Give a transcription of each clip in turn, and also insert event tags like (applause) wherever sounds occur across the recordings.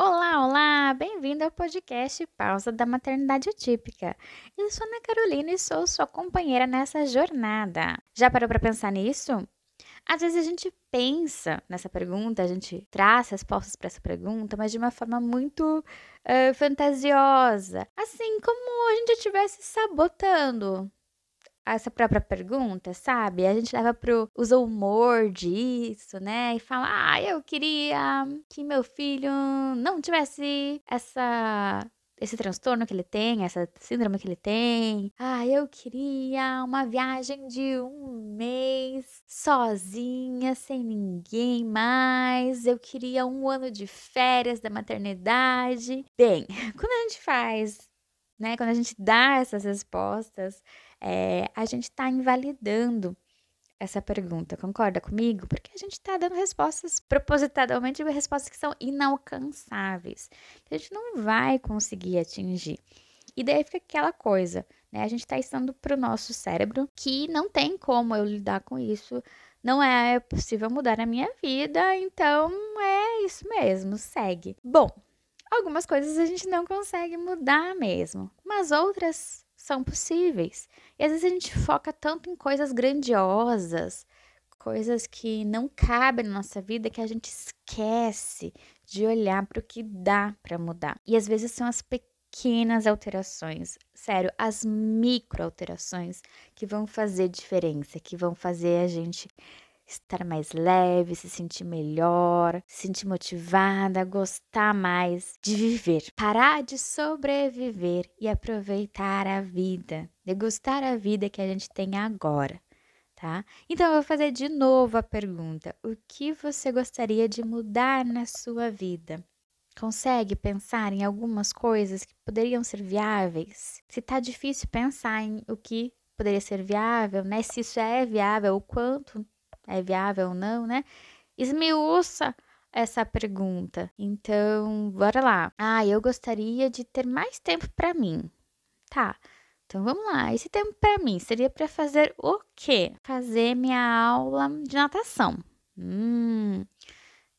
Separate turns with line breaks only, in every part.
Olá, olá! Bem-vindo ao podcast Pausa da Maternidade Atípica. Eu sou Ana Carolina e sou sua companheira nessa jornada. Já parou para pensar nisso? Às vezes a gente pensa nessa pergunta, a gente traz respostas para essa pergunta, mas de uma forma muito uh, fantasiosa. Assim, como a gente estivesse sabotando essa própria pergunta, sabe? A gente leva pro usa humor disso, né? E fala: "Ah, eu queria que meu filho não tivesse essa esse transtorno que ele tem, essa síndrome que ele tem. Ah, eu queria uma viagem de um mês sozinha, sem ninguém mais. Eu queria um ano de férias da maternidade. Bem, (laughs) quando a gente faz, né? Quando a gente dá essas respostas, é, a gente está invalidando essa pergunta, concorda comigo? Porque a gente está dando respostas propositadamente, respostas que são inalcançáveis, a gente não vai conseguir atingir. E daí fica aquela coisa, né? A gente está estando para o nosso cérebro que não tem como eu lidar com isso, não é possível mudar a minha vida, então é isso mesmo, segue. Bom, algumas coisas a gente não consegue mudar mesmo, mas outras são possíveis. E às vezes a gente foca tanto em coisas grandiosas, coisas que não cabem na nossa vida, que a gente esquece de olhar para o que dá para mudar. E às vezes são as pequenas alterações, sério, as micro alterações que vão fazer diferença, que vão fazer a gente estar mais leve, se sentir melhor, se sentir motivada, gostar mais de viver. Parar de sobreviver e aproveitar a vida, degustar a vida que a gente tem agora. Tá? Então eu vou fazer de novo a pergunta: o que você gostaria de mudar na sua vida? Consegue pensar em algumas coisas que poderiam ser viáveis? Se tá difícil pensar em o que poderia ser viável, né? Se isso é viável, o quanto é viável ou não, né? Esmiuça essa pergunta. Então, bora lá. Ah, eu gostaria de ter mais tempo para mim. Tá. Então vamos lá. Esse tempo para mim seria para fazer o quê? Fazer minha aula de natação. Hum.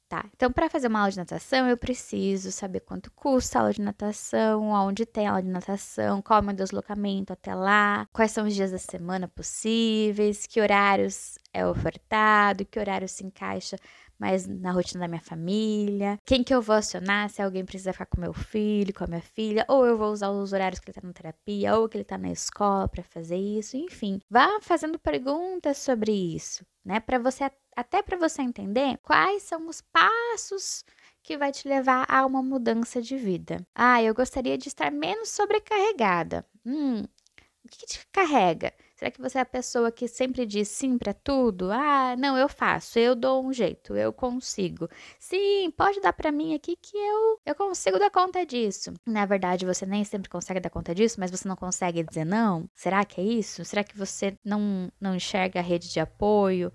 Tá, então para fazer uma aula de natação eu preciso saber quanto custa a aula de natação, onde tem a aula de natação, qual é o meu deslocamento até lá, quais são os dias da semana possíveis, que horários é ofertado, que horário se encaixa mais na rotina da minha família, quem que eu vou acionar, se alguém precisa ficar com meu filho, com a minha filha, ou eu vou usar os horários que ele tá na terapia, ou que ele tá na escola para fazer isso, enfim. Vá fazendo perguntas sobre isso, né, para você até para você entender quais são os passos que vai te levar a uma mudança de vida. Ah, eu gostaria de estar menos sobrecarregada. Hum, o que, que te carrega? Será que você é a pessoa que sempre diz sim para tudo? Ah, não, eu faço, eu dou um jeito, eu consigo. Sim, pode dar para mim aqui que eu eu consigo dar conta disso. Na verdade, você nem sempre consegue dar conta disso, mas você não consegue dizer não? Será que é isso? Será que você não não enxerga a rede de apoio?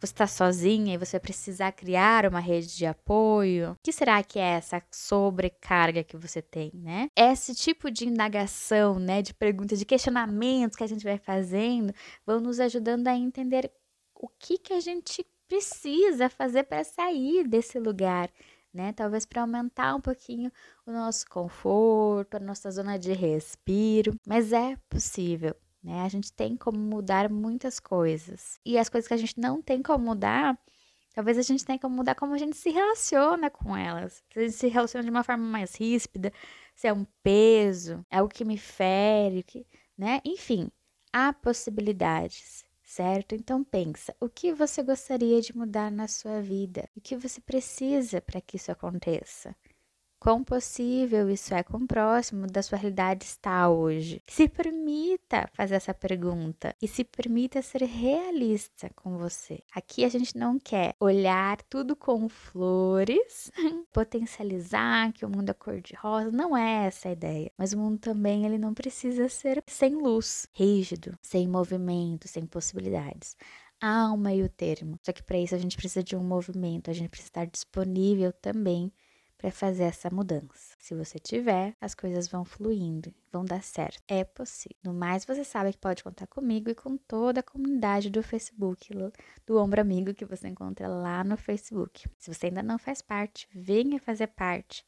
Você está sozinha e você precisar criar uma rede de apoio? O que será que é essa sobrecarga que você tem, né? Esse tipo de indagação, né, de perguntas, de questionamentos que a gente vai fazendo, vão nos ajudando a entender o que que a gente precisa fazer para sair desse lugar, né? Talvez para aumentar um pouquinho o nosso conforto, a nossa zona de respiro, mas é possível né? A gente tem como mudar muitas coisas. E as coisas que a gente não tem como mudar, talvez a gente tenha como mudar como a gente se relaciona com elas. Se a gente se relaciona de uma forma mais ríspida, se é um peso, é o que me fere, que, né? Enfim, há possibilidades. Certo? Então pensa, o que você gostaria de mudar na sua vida? O que você precisa para que isso aconteça? Quão possível isso é, quão próximo da sua realidade está hoje. Se permita fazer essa pergunta e se permita ser realista com você. Aqui a gente não quer olhar tudo com flores, (laughs) potencializar que o mundo é cor-de-rosa, não é essa a ideia. Mas o mundo também ele não precisa ser sem luz, rígido, sem movimento, sem possibilidades há um meio termo. Só que para isso a gente precisa de um movimento, a gente precisa estar disponível também para fazer essa mudança. Se você tiver, as coisas vão fluindo, vão dar certo. É possível. No mais, você sabe que pode contar comigo e com toda a comunidade do Facebook, do Ombro Amigo, que você encontra lá no Facebook. Se você ainda não faz parte, venha fazer parte.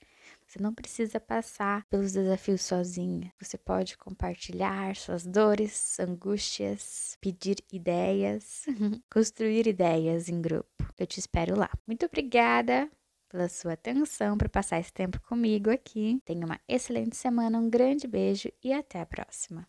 Você não precisa passar pelos desafios sozinha. Você pode compartilhar suas dores, angústias, pedir ideias, (laughs) construir ideias em grupo. Eu te espero lá. Muito obrigada pela sua atenção, por passar esse tempo comigo aqui. Tenha uma excelente semana, um grande beijo e até a próxima.